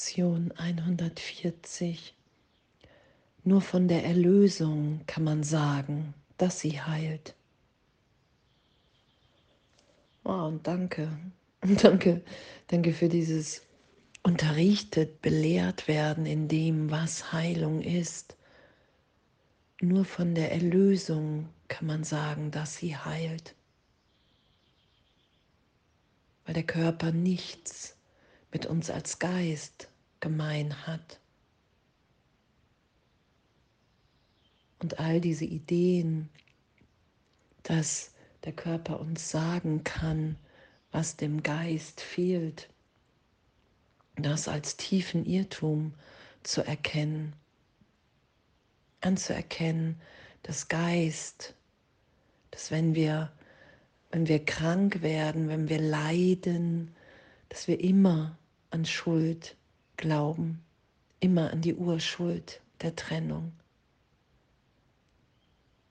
Lektion 140. Nur von der Erlösung kann man sagen, dass sie heilt. Oh, und danke, danke, danke für dieses unterrichtet, belehrt werden in dem, was Heilung ist. Nur von der Erlösung kann man sagen, dass sie heilt. Weil der Körper nichts mit uns als Geist gemein hat. Und all diese Ideen, dass der Körper uns sagen kann, was dem Geist fehlt, das als tiefen Irrtum zu erkennen, anzuerkennen, dass Geist, dass wenn wir, wenn wir krank werden, wenn wir leiden, dass wir immer an Schuld glauben, immer an die Urschuld der Trennung,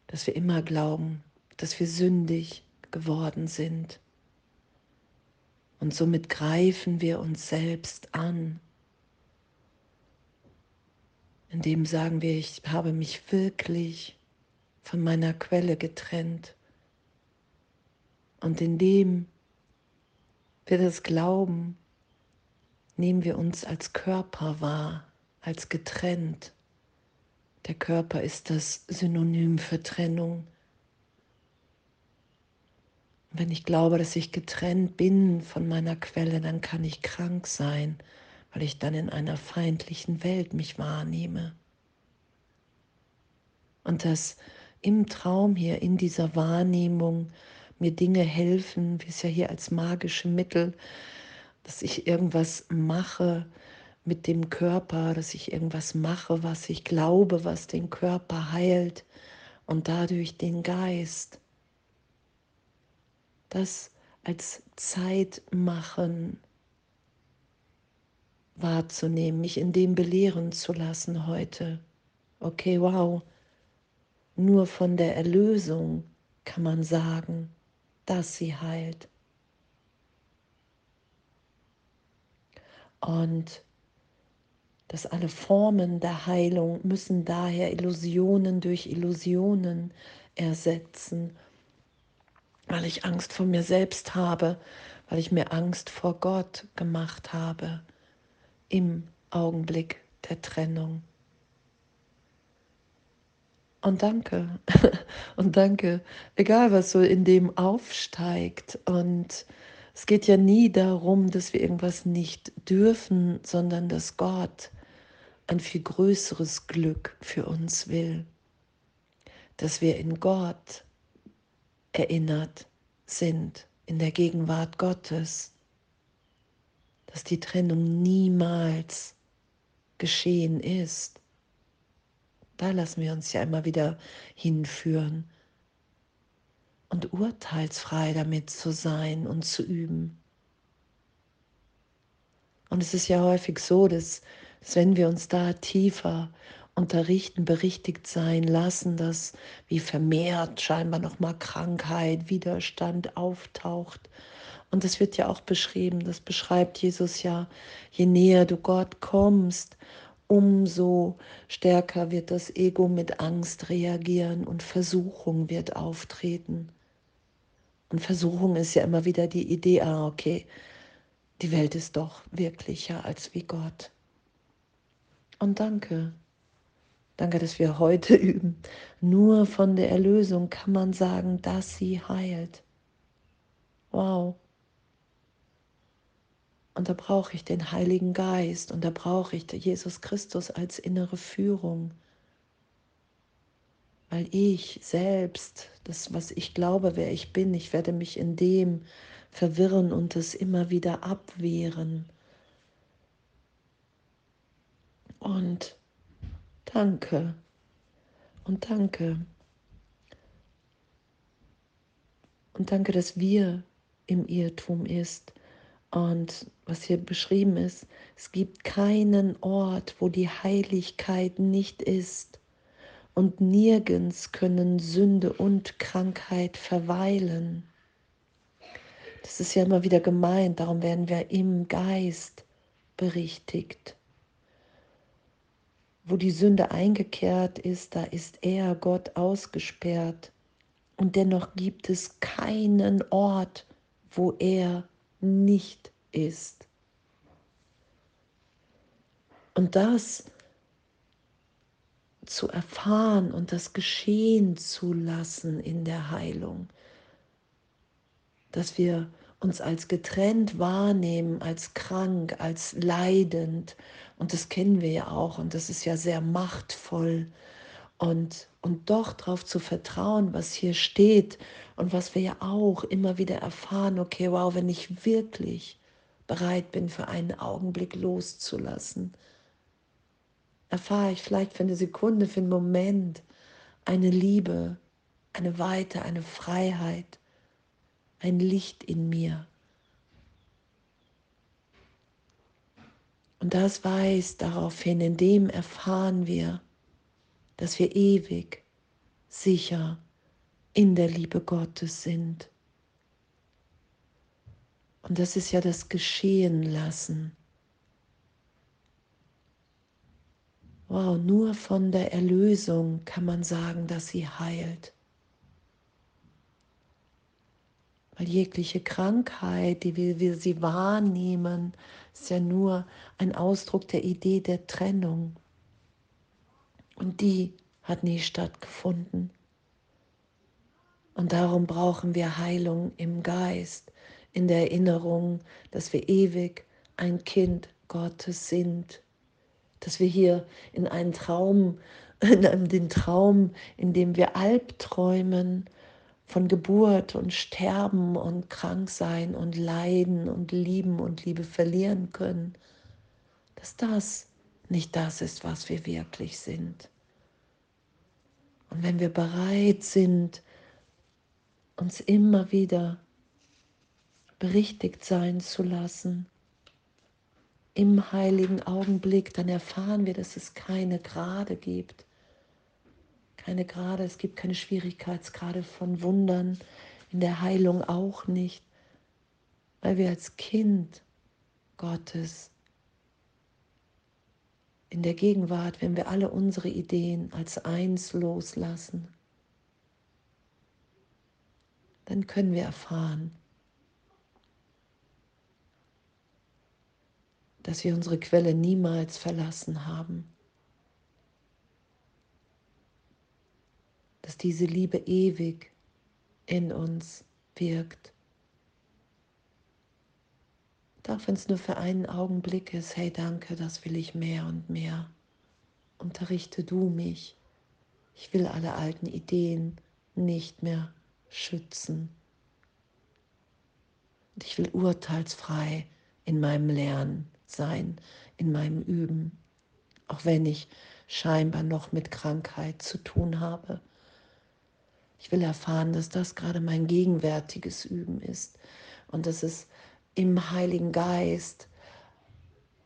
dass wir immer glauben, dass wir sündig geworden sind. Und somit greifen wir uns selbst an. Indem sagen wir, ich habe mich wirklich von meiner Quelle getrennt. Und indem wir das glauben, nehmen wir uns als Körper wahr, als getrennt. Der Körper ist das Synonym für Trennung. Wenn ich glaube, dass ich getrennt bin von meiner Quelle, dann kann ich krank sein, weil ich dann in einer feindlichen Welt mich wahrnehme. Und dass im Traum hier, in dieser Wahrnehmung, mir Dinge helfen, wie es ja hier als magische Mittel dass ich irgendwas mache mit dem Körper, dass ich irgendwas mache, was ich glaube, was den Körper heilt und dadurch den Geist. Das als Zeit machen wahrzunehmen, mich in dem belehren zu lassen heute. Okay, wow. Nur von der Erlösung kann man sagen, dass sie heilt. Und dass alle Formen der Heilung müssen daher Illusionen durch Illusionen ersetzen, weil ich Angst vor mir selbst habe, weil ich mir Angst vor Gott gemacht habe im Augenblick der Trennung. Und danke, und danke, egal was so in dem aufsteigt und es geht ja nie darum, dass wir irgendwas nicht dürfen, sondern dass Gott ein viel größeres Glück für uns will. Dass wir in Gott erinnert sind, in der Gegenwart Gottes. Dass die Trennung niemals geschehen ist. Da lassen wir uns ja immer wieder hinführen und urteilsfrei damit zu sein und zu üben. Und es ist ja häufig so, dass, dass wenn wir uns da tiefer unterrichten, berichtigt sein lassen, dass wie vermehrt scheinbar nochmal Krankheit, Widerstand auftaucht. Und das wird ja auch beschrieben, das beschreibt Jesus ja, je näher du Gott kommst, umso stärker wird das Ego mit Angst reagieren und Versuchung wird auftreten. Und Versuchung ist ja immer wieder die Idee, ah, okay, die Welt ist doch wirklicher als wie Gott. Und danke. Danke, dass wir heute üben. Nur von der Erlösung kann man sagen, dass sie heilt. Wow. Und da brauche ich den Heiligen Geist und da brauche ich Jesus Christus als innere Führung weil ich selbst, das, was ich glaube, wer ich bin, ich werde mich in dem verwirren und es immer wieder abwehren. Und danke und danke. Und danke, dass wir im Irrtum ist. Und was hier beschrieben ist, es gibt keinen Ort, wo die Heiligkeit nicht ist und nirgends können Sünde und Krankheit verweilen. Das ist ja immer wieder gemeint, darum werden wir im Geist berichtigt. wo die Sünde eingekehrt ist, da ist er, Gott, ausgesperrt. Und dennoch gibt es keinen Ort, wo er nicht ist. Und das zu erfahren und das geschehen zu lassen in der Heilung, dass wir uns als getrennt wahrnehmen, als krank, als leidend. Und das kennen wir ja auch und das ist ja sehr machtvoll. Und, und doch darauf zu vertrauen, was hier steht und was wir ja auch immer wieder erfahren, okay, wow, wenn ich wirklich bereit bin, für einen Augenblick loszulassen, erfahre ich vielleicht für eine Sekunde, für einen Moment eine Liebe, eine Weite, eine Freiheit, ein Licht in mir. Und das weist darauf hin, in dem erfahren wir, dass wir ewig, sicher in der Liebe Gottes sind. Und das ist ja das Geschehen lassen. Wow, nur von der Erlösung kann man sagen, dass sie heilt. Weil jegliche Krankheit, die wir, wir sie wahrnehmen, ist ja nur ein Ausdruck der Idee der Trennung. Und die hat nie stattgefunden. Und darum brauchen wir Heilung im Geist, in der Erinnerung, dass wir ewig ein Kind Gottes sind, dass wir hier in einen Traum, in den Traum, in dem wir Albträumen, von Geburt und Sterben und Kranksein und Leiden und Lieben und Liebe verlieren können, dass das nicht das ist, was wir wirklich sind. Und wenn wir bereit sind, uns immer wieder berichtigt sein zu lassen, im heiligen Augenblick, dann erfahren wir, dass es keine Grade gibt, keine Grade, es gibt keine Schwierigkeitsgrade von Wundern, in der Heilung auch nicht, weil wir als Kind Gottes in der Gegenwart, wenn wir alle unsere Ideen als eins loslassen, dann können wir erfahren, dass wir unsere Quelle niemals verlassen haben. dass diese Liebe ewig in uns wirkt. Auch wenn es nur für einen Augenblick ist, hey danke, das will ich mehr und mehr. Unterrichte du mich. Ich will alle alten Ideen nicht mehr schützen. Und ich will urteilsfrei in meinem Lernen sein, in meinem Üben, auch wenn ich scheinbar noch mit Krankheit zu tun habe. Ich will erfahren, dass das gerade mein gegenwärtiges Üben ist und dass es im Heiligen Geist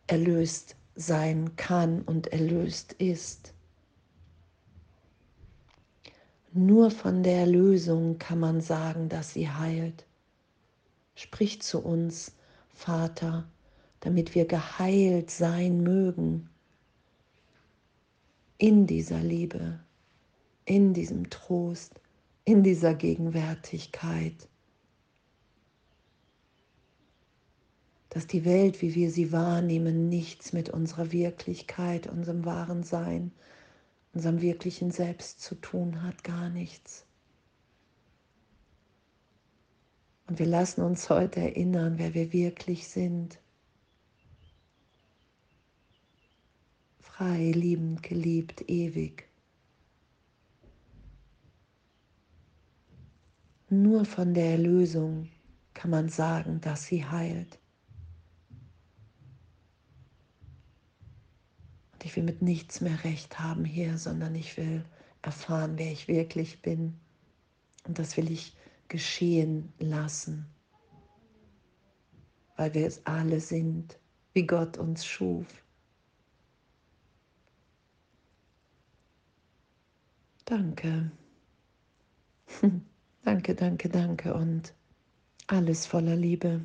erlöst sein kann und erlöst ist. Nur von der Erlösung kann man sagen, dass sie heilt. Sprich zu uns, Vater, damit wir geheilt sein mögen in dieser Liebe, in diesem Trost, in dieser Gegenwärtigkeit. Dass die Welt, wie wir sie wahrnehmen, nichts mit unserer Wirklichkeit, unserem wahren Sein, unserem wirklichen Selbst zu tun hat, gar nichts. Und wir lassen uns heute erinnern, wer wir wirklich sind. Frei, liebend, geliebt, ewig. Nur von der Erlösung kann man sagen, dass sie heilt. Und ich will mit nichts mehr recht haben hier, sondern ich will erfahren, wer ich wirklich bin. Und das will ich geschehen lassen, weil wir es alle sind, wie Gott uns schuf. Danke. Danke, danke, danke und alles voller Liebe.